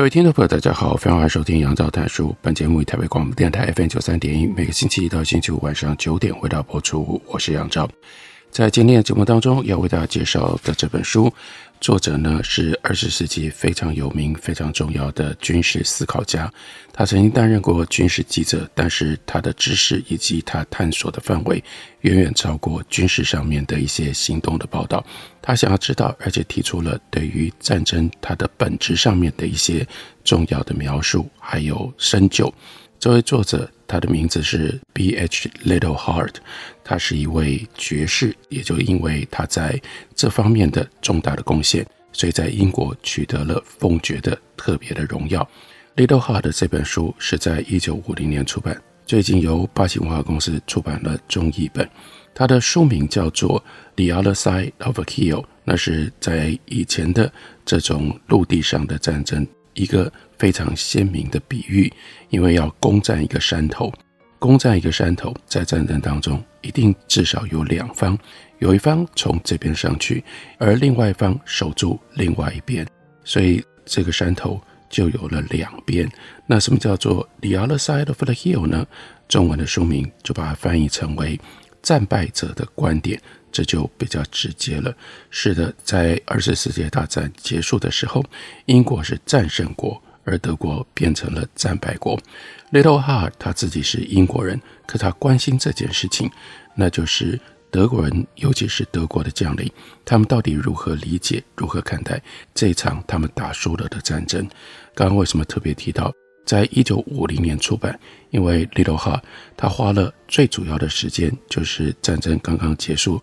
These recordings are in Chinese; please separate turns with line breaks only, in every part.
各位听众朋友，大家好，非常欢迎收听杨照谈书。本节目以台北广播电台 FM 九三点一，每个星期一到星期五晚上九点回到播出。我是杨照，在今天的节目当中要为大家介绍的这本书。作者呢是二十世纪非常有名、非常重要的军事思考家。他曾经担任过军事记者，但是他的知识以及他探索的范围远远超过军事上面的一些行动的报道。他想要知道，而且提出了对于战争它的本质上面的一些重要的描述，还有深究。这位作者，他的名字是 B.H. Little Heart，他是一位爵士，也就因为他在这方面的重大的贡献，所以在英国取得了封爵的特别的荣耀。Little Heart 这本书是在一九五零年出版，最近由八旗文化公司出版了中译本。他的书名叫做《The Other Side of a Hill》，那是在以前的这种陆地上的战争一个。非常鲜明的比喻，因为要攻占一个山头，攻占一个山头，在战争当中一定至少有两方，有一方从这边上去，而另外一方守住另外一边，所以这个山头就有了两边。那什么叫做 the other side of the hill 呢？中文的书名就把它翻译成为战败者的观点，这就比较直接了。是的，在二次世界大战结束的时候，英国是战胜国。而德国变成了战败国。Little Heart 他自己是英国人，可他关心这件事情，那就是德国人，尤其是德国的将领，他们到底如何理解、如何看待这一场他们打输了的战争？刚刚为什么特别提到，在一九五零年出版？因为 Little Heart 他花了最主要的时间，就是战争刚刚结束，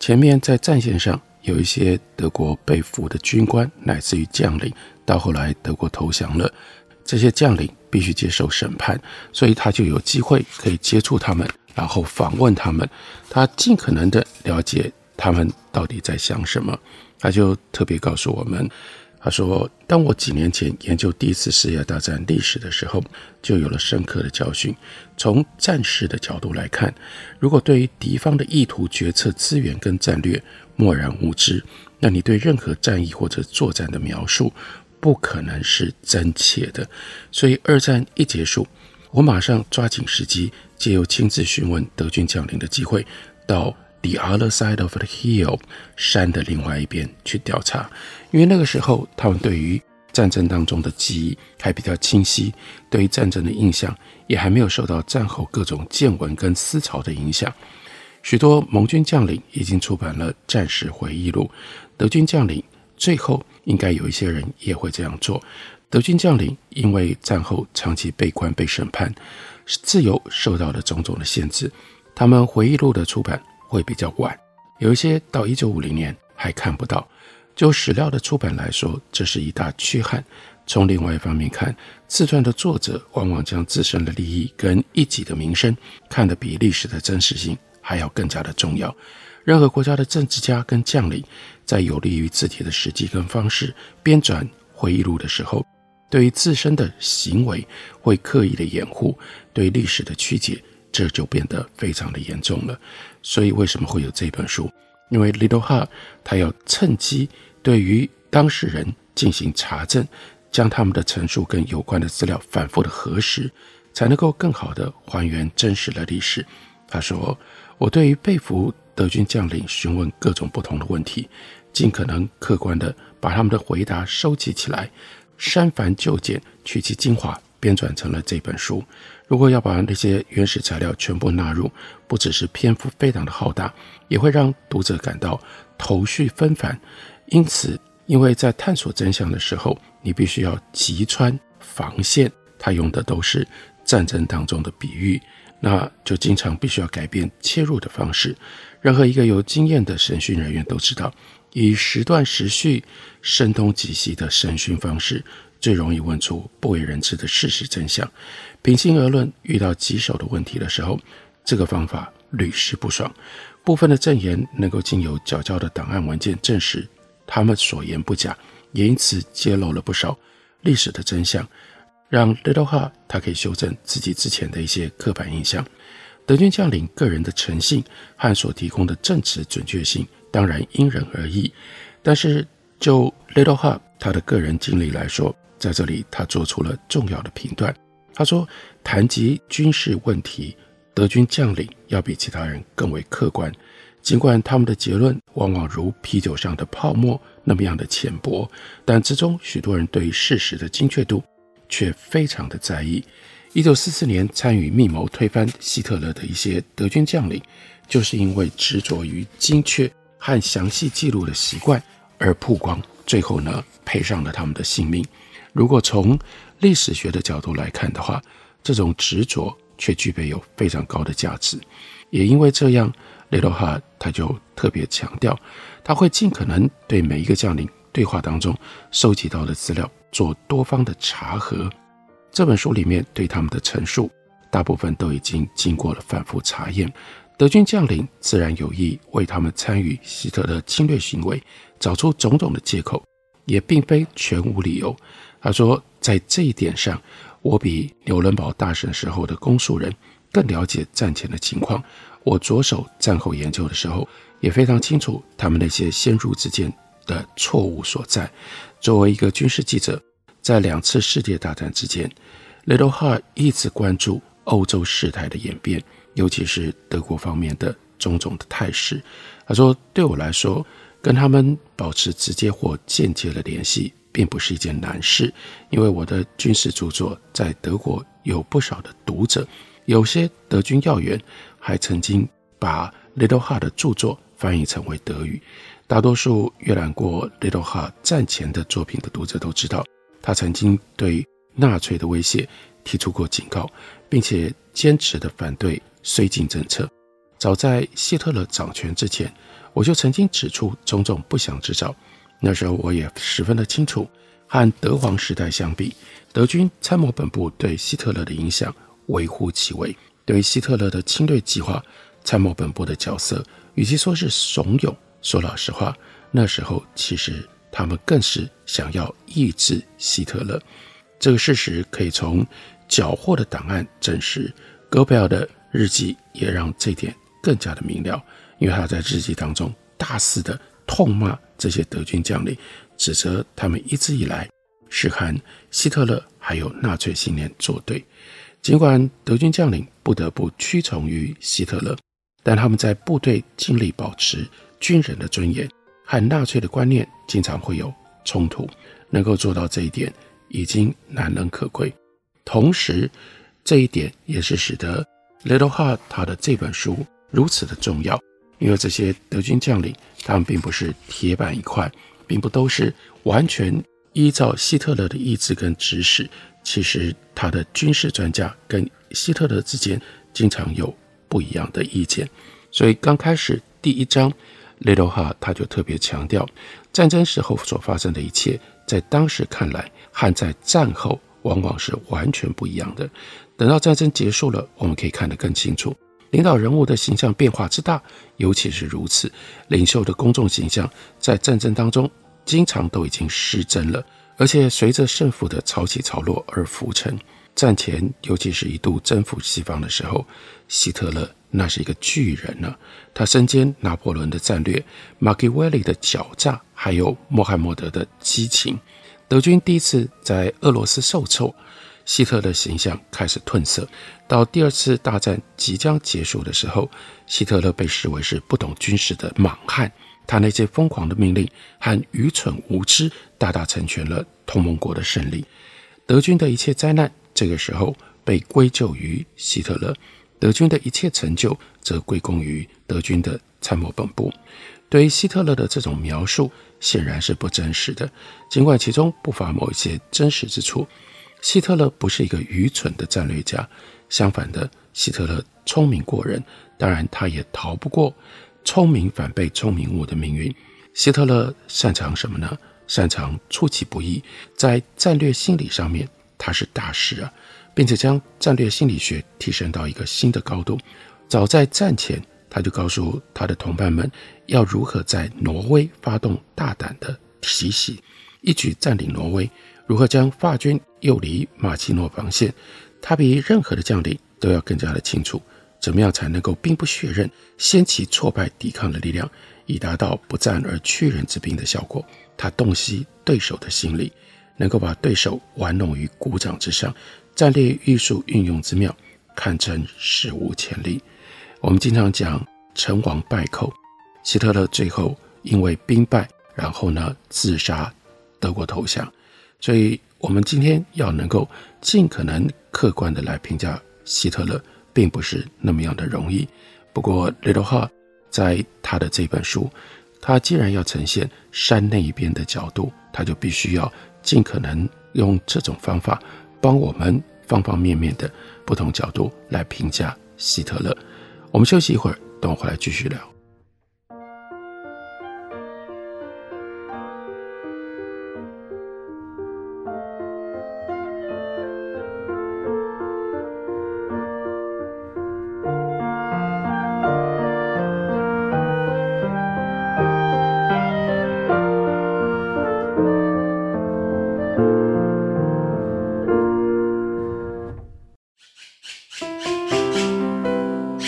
前面在战线上有一些德国被俘的军官，乃至于将领。到后来，德国投降了，这些将领必须接受审判，所以他就有机会可以接触他们，然后访问他们，他尽可能的了解他们到底在想什么。他就特别告诉我们，他说：“当我几年前研究第一次世界大战历史的时候，就有了深刻的教训。从战士的角度来看，如果对于敌方的意图、决策、资源跟战略漠然无知，那你对任何战役或者作战的描述。”不可能是真切的，所以二战一结束，我马上抓紧时机，借由亲自询问德军将领的机会，到 the other side of the hill 山的另外一边去调查，因为那个时候他们对于战争当中的记忆还比较清晰，对于战争的印象也还没有受到战后各种见闻跟思潮的影响。许多盟军将领已经出版了战时回忆录，德军将领。最后，应该有一些人也会这样做。德军将领因为战后长期被关、被审判，自由受到了种种的限制。他们回忆录的出版会比较晚，有一些到一九五零年还看不到。就史料的出版来说，这是一大缺憾。从另外一方面看，自传的作者往往将自身的利益跟一己的名声看得比历史的真实性还要更加的重要。任何国家的政治家跟将领，在有利于自己的时机跟方式编撰回忆录的时候，对于自身的行为会刻意的掩护，对历史的曲解，这就变得非常的严重了。所以为什么会有这本书？因为 Little Heart 他要趁机对于当事人进行查证，将他们的陈述跟有关的资料反复的核实，才能够更好的还原真实的历史。他说：“我对于被俘。”德军将领询问各种不同的问题，尽可能客观地把他们的回答收集起来，删繁就简，取其精华，编纂成了这本书。如果要把那些原始材料全部纳入，不只是篇幅非常的浩大，也会让读者感到头绪纷繁。因此，因为在探索真相的时候，你必须要击穿防线。他用的都是战争当中的比喻，那就经常必须要改变切入的方式。任何一个有经验的审讯人员都知道，以时断时续、声东击西的审讯方式，最容易问出不为人知的事实真相。平心而论，遇到棘手的问题的时候，这个方法屡试不爽。部分的证言能够经由缴交的档案文件证实他们所言不假，也因此揭露了不少历史的真相，让 Little Hart 他可以修正自己之前的一些刻板印象。德军将领个人的诚信和所提供的证词准确性，当然因人而异。但是就 Little Hart 他的个人经历来说，在这里他做出了重要的评断。他说，谈及军事问题。德军将领要比其他人更为客观，尽管他们的结论往往如啤酒上的泡沫那么样的浅薄，但之中许多人对于事实的精确度却非常的在意。一九四四年参与密谋推翻希特勒的一些德军将领，就是因为执着于精确和详细记录的习惯而曝光，最后呢赔上了他们的性命。如果从历史学的角度来看的话，这种执着。却具备有非常高的价值，也因为这样，Little Hart 他就特别强调，他会尽可能对每一个将领对话当中收集到的资料做多方的查核。这本书里面对他们的陈述，大部分都已经经过了反复查验。德军将领自然有意为他们参与希特勒侵略行为找出种种的借口，也并非全无理由。他说，在这一点上。我比纽伦堡大审时候的公诉人更了解战前的情况。我着手战后研究的时候，也非常清楚他们那些先入之见的错误所在。作为一个军事记者，在两次世界大战之间，Little Hart 一直关注欧洲事态的演变，尤其是德国方面的种种的态势。他说：“对我来说，跟他们保持直接或间接的联系。”并不是一件难事，因为我的军事著作在德国有不少的读者，有些德军要员还曾经把 Little Hart 的著作翻译成为德语。大多数阅览过 Little Hart 战前的作品的读者都知道，他曾经对纳粹的威胁提出过警告，并且坚持的反对绥靖政策。早在希特勒掌权之前，我就曾经指出种种不祥之兆。那时候我也十分的清楚，和德皇时代相比，德军参谋本部对希特勒的影响微乎其微。对于希特勒的侵略计划，参谋本部的角色与其说是怂恿，说老实话，那时候其实他们更是想要抑制希特勒。这个事实可以从缴获的档案证实。戈贝尔的日记也让这点更加的明了，因为他在日记当中大肆的痛骂。这些德军将领指责他们一直以来是和希特勒还有纳粹信念作对，尽管德军将领不得不屈从于希特勒，但他们在部队尽力保持军人的尊严，和纳粹的观念经常会有冲突，能够做到这一点已经难能可贵。同时，这一点也是使得 Little Hart 他的这本书如此的重要。因为这些德军将领，他们并不是铁板一块，并不都是完全依照希特勒的意志跟指使。其实，他的军事专家跟希特勒之间经常有不一样的意见。所以，刚开始第一章，Little Hart 他就特别强调，战争时候所发生的一切，在当时看来和在战后往往是完全不一样的。等到战争结束了，我们可以看得更清楚。领导人物的形象变化之大，尤其是如此。领袖的公众形象在战争当中经常都已经失真了，而且随着胜负的潮起潮落而浮沉。战前，尤其是一度征服西方的时候，希特勒那是一个巨人呢、他身兼拿破仑的战略、马基维利的狡诈，还有穆罕默德的激情。德军第一次在俄罗斯受挫。希特勒形象开始褪色，到第二次大战即将结束的时候，希特勒被视为是不懂军事的莽汉，他那些疯狂的命令和愚蠢无知，大大成全了同盟国的胜利。德军的一切灾难，这个时候被归咎于希特勒；德军的一切成就，则归功于德军的参谋本部。对于希特勒的这种描述，显然是不真实的，尽管其中不乏某一些真实之处。希特勒不是一个愚蠢的战略家，相反的，希特勒聪明过人。当然，他也逃不过聪明反被聪明误的命运。希特勒擅长什么呢？擅长出其不意，在战略心理上面他是大师啊，并且将战略心理学提升到一个新的高度。早在战前，他就告诉他的同伴们要如何在挪威发动大胆的奇袭，一举占领挪威；如何将法军诱离马奇诺防线。他比任何的将领都要更加的清楚，怎么样才能够兵不血刃，先期挫败抵抗的力量，以达到不战而屈人之兵的效果。他洞悉对手的心理，能够把对手玩弄于股掌之上，战略艺术运用之妙，堪称史无前例。我们经常讲成王败寇，希特勒最后因为兵败，然后呢自杀，德国投降。所以，我们今天要能够尽可能客观地来评价希特勒，并不是那么样的容易。不过，Little Hart 在他的这本书，他既然要呈现山那一边的角度，他就必须要尽可能用这种方法，帮我们方方面面的不同角度来评价希特勒。我们休息一会儿，等我回来继续聊。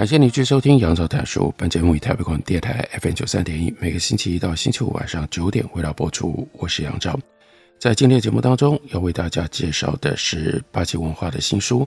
感谢你继续收听杨照谈书。本节目以台北广播电台 FM 九三点一，每个星期一到星期五晚上九点回到播出。我是杨照。在今天的节目当中，要为大家介绍的是八旗文化的新书。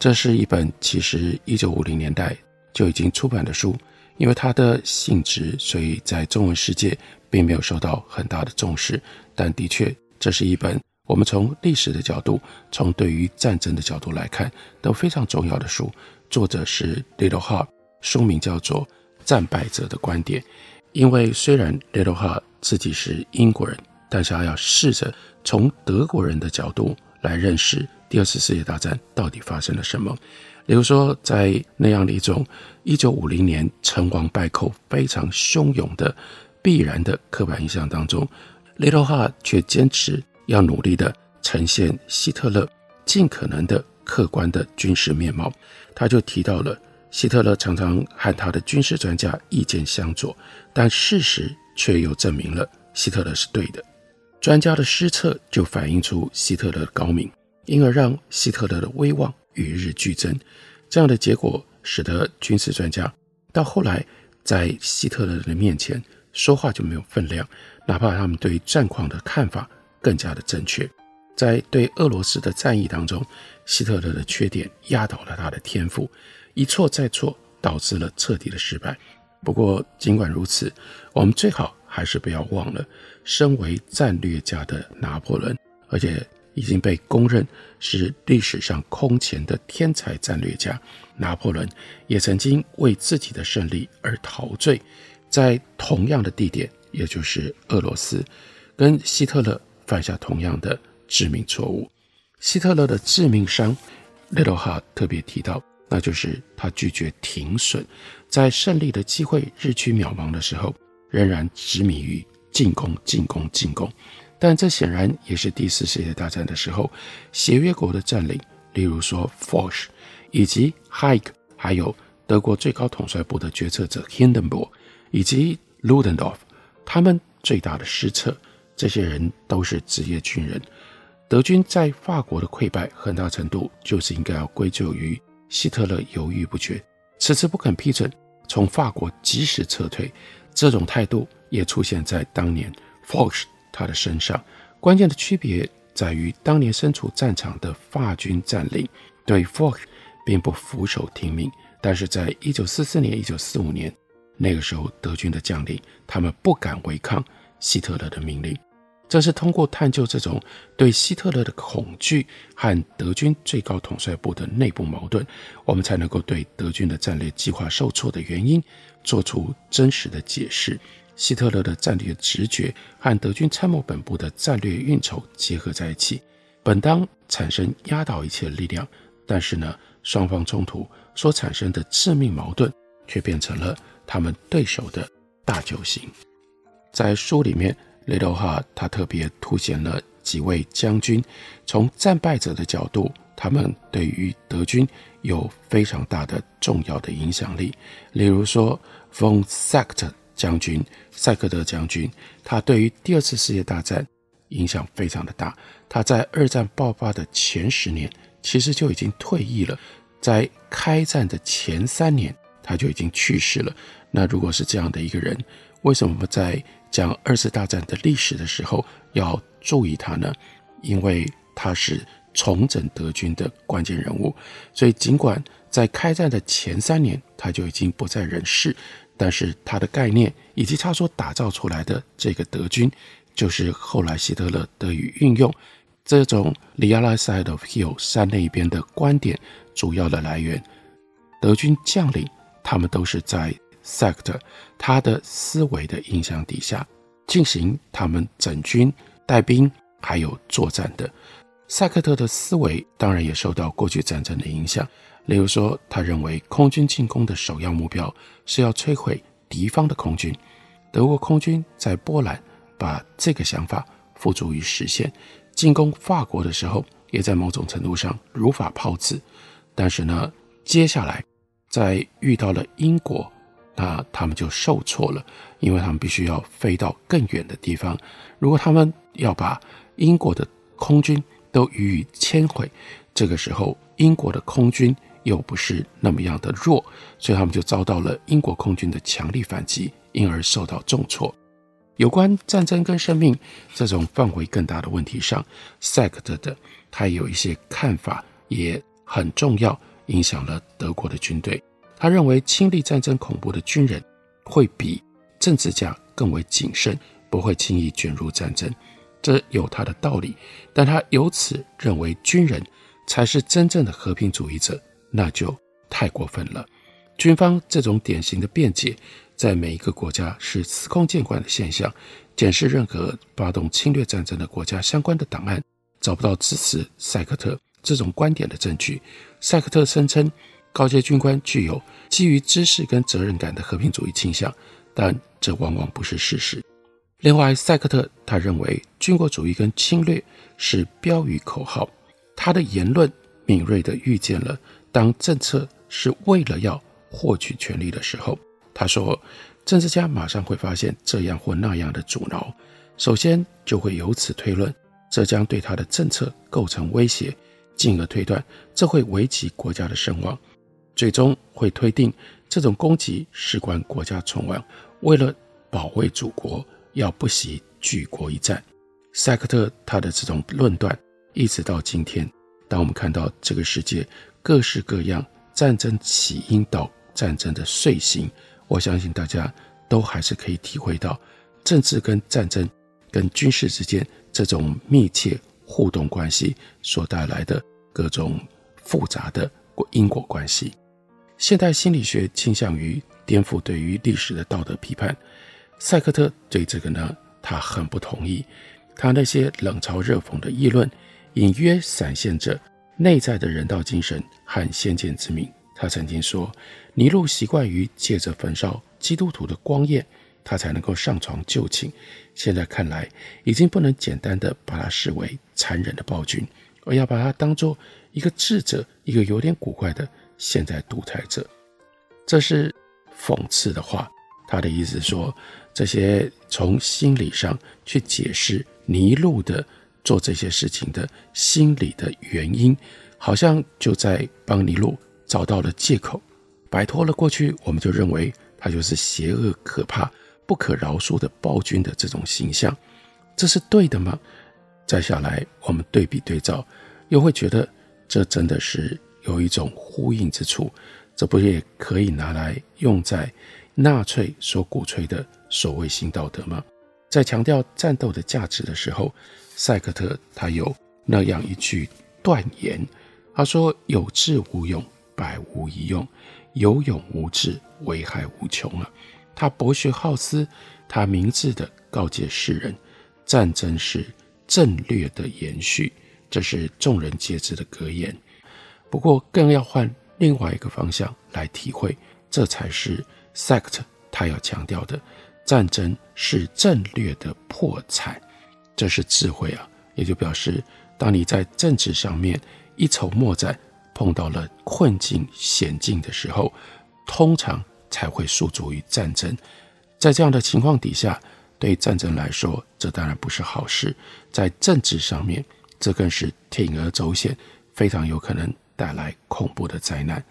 这是一本其实一九五零年代就已经出版的书，因为它的性质，所以在中文世界并没有受到很大的重视。但的确，这是一本我们从历史的角度，从对于战争的角度来看都非常重要的书。作者是 Little Hart，书名叫做《战败者的观点》。因为虽然 Little Hart 自己是英国人，但是他要试着从德国人的角度来认识第二次世界大战到底发生了什么。比如说，在那样的一种一九五零年成王败寇非常汹涌的必然的刻板印象当中，Little Hart 却坚持要努力地呈现希特勒尽可能的客观的军事面貌。他就提到了希特勒常常和他的军事专家意见相左，但事实却又证明了希特勒是对的。专家的失策就反映出希特勒的高明，因而让希特勒的威望与日俱增。这样的结果使得军事专家到后来在希特勒的面前说话就没有分量，哪怕他们对战况的看法更加的正确。在对俄罗斯的战役当中，希特勒的缺点压倒了他的天赋，一错再错，导致了彻底的失败。不过，尽管如此，我们最好还是不要忘了，身为战略家的拿破仑，而且已经被公认是历史上空前的天才战略家，拿破仑也曾经为自己的胜利而陶醉，在同样的地点，也就是俄罗斯，跟希特勒犯下同样的致命错误。希特勒的致命伤 Little Heart 特别提到，那就是他拒绝停损，在胜利的机会日趋渺茫的时候，仍然执迷于进攻、进攻、进攻。但这显然也是第四世界大战的时候，协约国的占领，例如说 Foch 以及 Haig，还有德国最高统帅部的决策者 Hindenburg 以及 Ludendorff，他们最大的失策。这些人都是职业军人。德军在法国的溃败，很大程度就是应该要归咎于希特勒犹豫不决，迟迟不肯批准从法国及时撤退。这种态度也出现在当年 Foch 他的身上。关键的区别在于，当年身处战场的法军将领对 Foch 并不俯首听命，但是在一九四四年、一九四五年那个时候，德军的将领他们不敢违抗希特勒的命令。正是通过探究这种对希特勒的恐惧和德军最高统帅部的内部矛盾，我们才能够对德军的战略计划受挫的原因做出真实的解释。希特勒的战略直觉和德军参谋本部的战略运筹结合在一起，本当产生压倒一切的力量，但是呢，双方冲突所产生的致命矛盾却变成了他们对手的大救星。在书里面。Little Heart 他特别凸显了几位将军，从战败者的角度，他们对于德军有非常大的重要的影响力。例如说，von Seeckt 将军、塞克特将军，他对于第二次世界大战影响非常的大。他在二战爆发的前十年，其实就已经退役了；在开战的前三年，他就已经去世了。那如果是这样的一个人，为什么不在讲二次大战的历史的时候要注意他呢，因为他是重整德军的关键人物。所以尽管在开战的前三年他就已经不在人世，但是他的概念以及他所打造出来的这个德军，就是后来希特勒得以运用这种 the other side of hill 山那边的观点主要的来源。德军将领他们都是在。Sect 他的思维的影响底下进行他们整军带兵还有作战的。赛克特的思维当然也受到过去战争的影响，例如说，他认为空军进攻的首要目标是要摧毁敌方的空军。德国空军在波兰把这个想法付诸于实现，进攻法国的时候也在某种程度上如法炮制。但是呢，接下来在遇到了英国。那他们就受挫了，因为他们必须要飞到更远的地方。如果他们要把英国的空军都予以摧毁，这个时候英国的空军又不是那么样的弱，所以他们就遭到了英国空军的强力反击，因而受到重挫。有关战争跟生命这种范围更大的问题上，Seeckt 的他有一些看法也很重要，影响了德国的军队。他认为亲历战争恐怖的军人会比政治家更为谨慎，不会轻易卷入战争，这有他的道理。但他由此认为军人才是真正的和平主义者，那就太过分了。军方这种典型的辩解，在每一个国家是司空见惯的现象。检视任何发动侵略战争的国家相关的档案，找不到支持塞克特这种观点的证据。塞克特声称。高阶军官具有基于知识跟责任感的和平主义倾向，但这往往不是事实。另外，赛克特他认为军国主义跟侵略是标语口号。他的言论敏锐地预见了当政策是为了要获取权力的时候，他说，政治家马上会发现这样或那样的阻挠，首先就会由此推论，这将对他的政策构成威胁，进而推断这会危及国家的声望。最终会推定这种攻击事关国家存亡，为了保卫祖国，要不惜举国一战。赛克特他的这种论断，一直到今天，当我们看到这个世界各式各样战争起因到战争的遂行，我相信大家都还是可以体会到政治跟战争跟军事之间这种密切互动关系所带来的各种复杂的因果关系。现代心理学倾向于颠覆对于历史的道德批判，赛克特对这个呢，他很不同意。他那些冷嘲热讽的议论，隐约闪现着内在的人道精神和先见之明。他曾经说，尼禄习惯于借着焚烧基督徒的光焰，他才能够上床就寝。现在看来，已经不能简单的把他视为残忍的暴君，而要把他当做一个智者，一个有点古怪的现在独裁者。这是讽刺的话。他的意思说，这些从心理上去解释尼禄的做这些事情的心理的原因，好像就在帮尼禄找到了借口，摆脱了过去我们就认为他就是邪恶、可怕、不可饶恕的暴君的这种形象，这是对的吗？再下来我们对比对照，又会觉得这真的是有一种呼应之处，这不也可以拿来用在？纳粹所鼓吹的所谓新道德吗？在强调战斗的价值的时候，赛克特他有那样一句断言，他说：“有智无勇，百无一用；有勇无智，危害无穷啊！”他博学好思，他明智地告诫世人：战争是战略的延续，这是众人皆知的格言。不过，更要换另外一个方向来体会，这才是。Sect 他要强调的，战争是战略的破产，这是智慧啊！也就表示，当你在政治上面一筹莫展，碰到了困境险境的时候，通常才会诉诸于战争。在这样的情况底下，对战争来说，这当然不是好事。在政治上面，这更是铤而走险，非常有可能带来恐怖的灾难。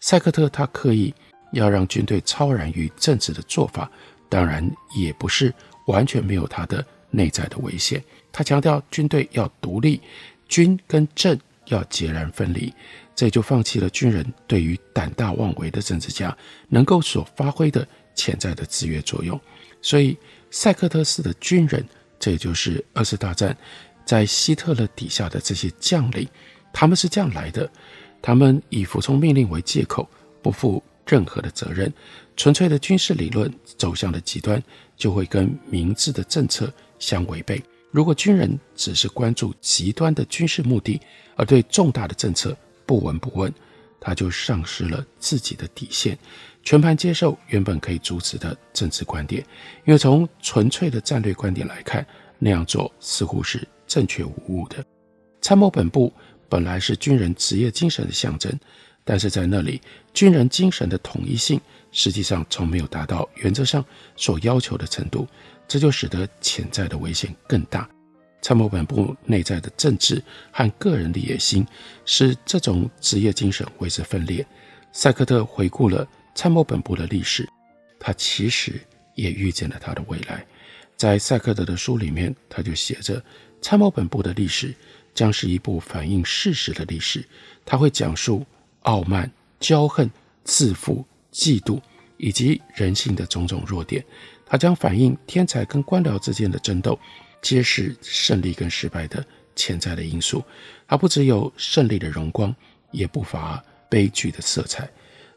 塞克特他刻意。要让军队超然于政治的做法，当然也不是完全没有他的内在的危险。他强调军队要独立，军跟政要截然分离，这就放弃了军人对于胆大妄为的政治家能够所发挥的潜在的制约作用。所以，塞克特式的军人，这也就是二次大战在希特勒底下的这些将领，他们是这样来的：他们以服从命令为借口，不负。任何的责任，纯粹的军事理论走向的极端，就会跟明智的政策相违背。如果军人只是关注极端的军事目的，而对重大的政策不闻不问，他就丧失了自己的底线，全盘接受原本可以阻止的政治观点。因为从纯粹的战略观点来看，那样做似乎是正确无误的。参谋本部本来是军人职业精神的象征。但是在那里，军人精神的统一性实际上从没有达到原则上所要求的程度，这就使得潜在的危险更大。参谋本部内在的政治和个人的野心，使这种职业精神为之分裂。赛克特回顾了参谋本部的历史，他其实也预见了他的未来。在赛克特的书里面，他就写着：参谋本部的历史将是一部反映事实的历史，它会讲述。傲慢、骄横、自负、嫉妒，以及人性的种种弱点，它将反映天才跟官僚之间的争斗，揭示胜利跟失败的潜在的因素。它不只有胜利的荣光，也不乏悲剧的色彩。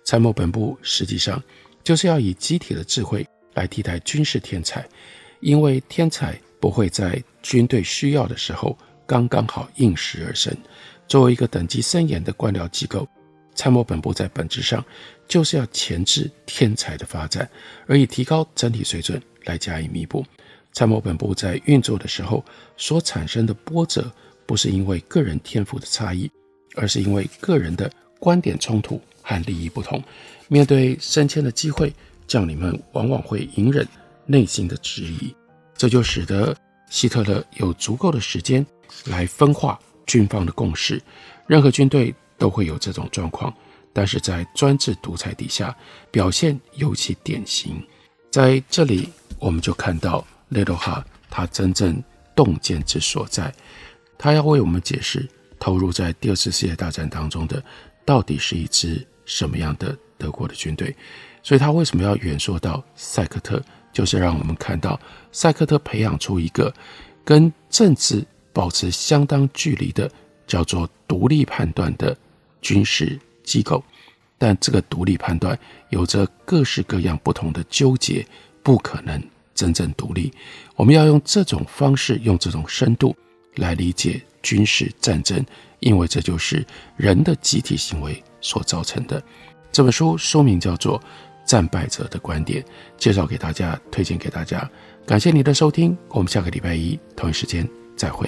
参谋本部实际上就是要以集体的智慧来替代军事天才，因为天才不会在军队需要的时候刚刚好应时而生。作为一个等级森严的官僚机构。参谋本部在本质上就是要钳制天才的发展，而以提高整体水准来加以弥补。参谋本部在运作的时候所产生的波折，不是因为个人天赋的差异，而是因为个人的观点冲突和利益不同。面对升迁的机会，将领们往往会隐忍内心的质疑，这就使得希特勒有足够的时间来分化军方的共识。任何军队。都会有这种状况，但是在专制独裁底下表现尤其典型。在这里，我们就看到雷诺哈他真正洞见之所在。他要为我们解释投入在第二次世界大战当中的到底是一支什么样的德国的军队。所以他为什么要远说到赛克特，就是让我们看到赛克特培养出一个跟政治保持相当距离的叫做独立判断的。军事机构，但这个独立判断有着各式各样不同的纠结，不可能真正独立。我们要用这种方式，用这种深度来理解军事战争因为这就是人的集体行为所造成的。这本书书名叫做《战败者的观点》，介绍给大家，推荐给大家。感谢你的收听，我们下个礼拜一同一时间再会。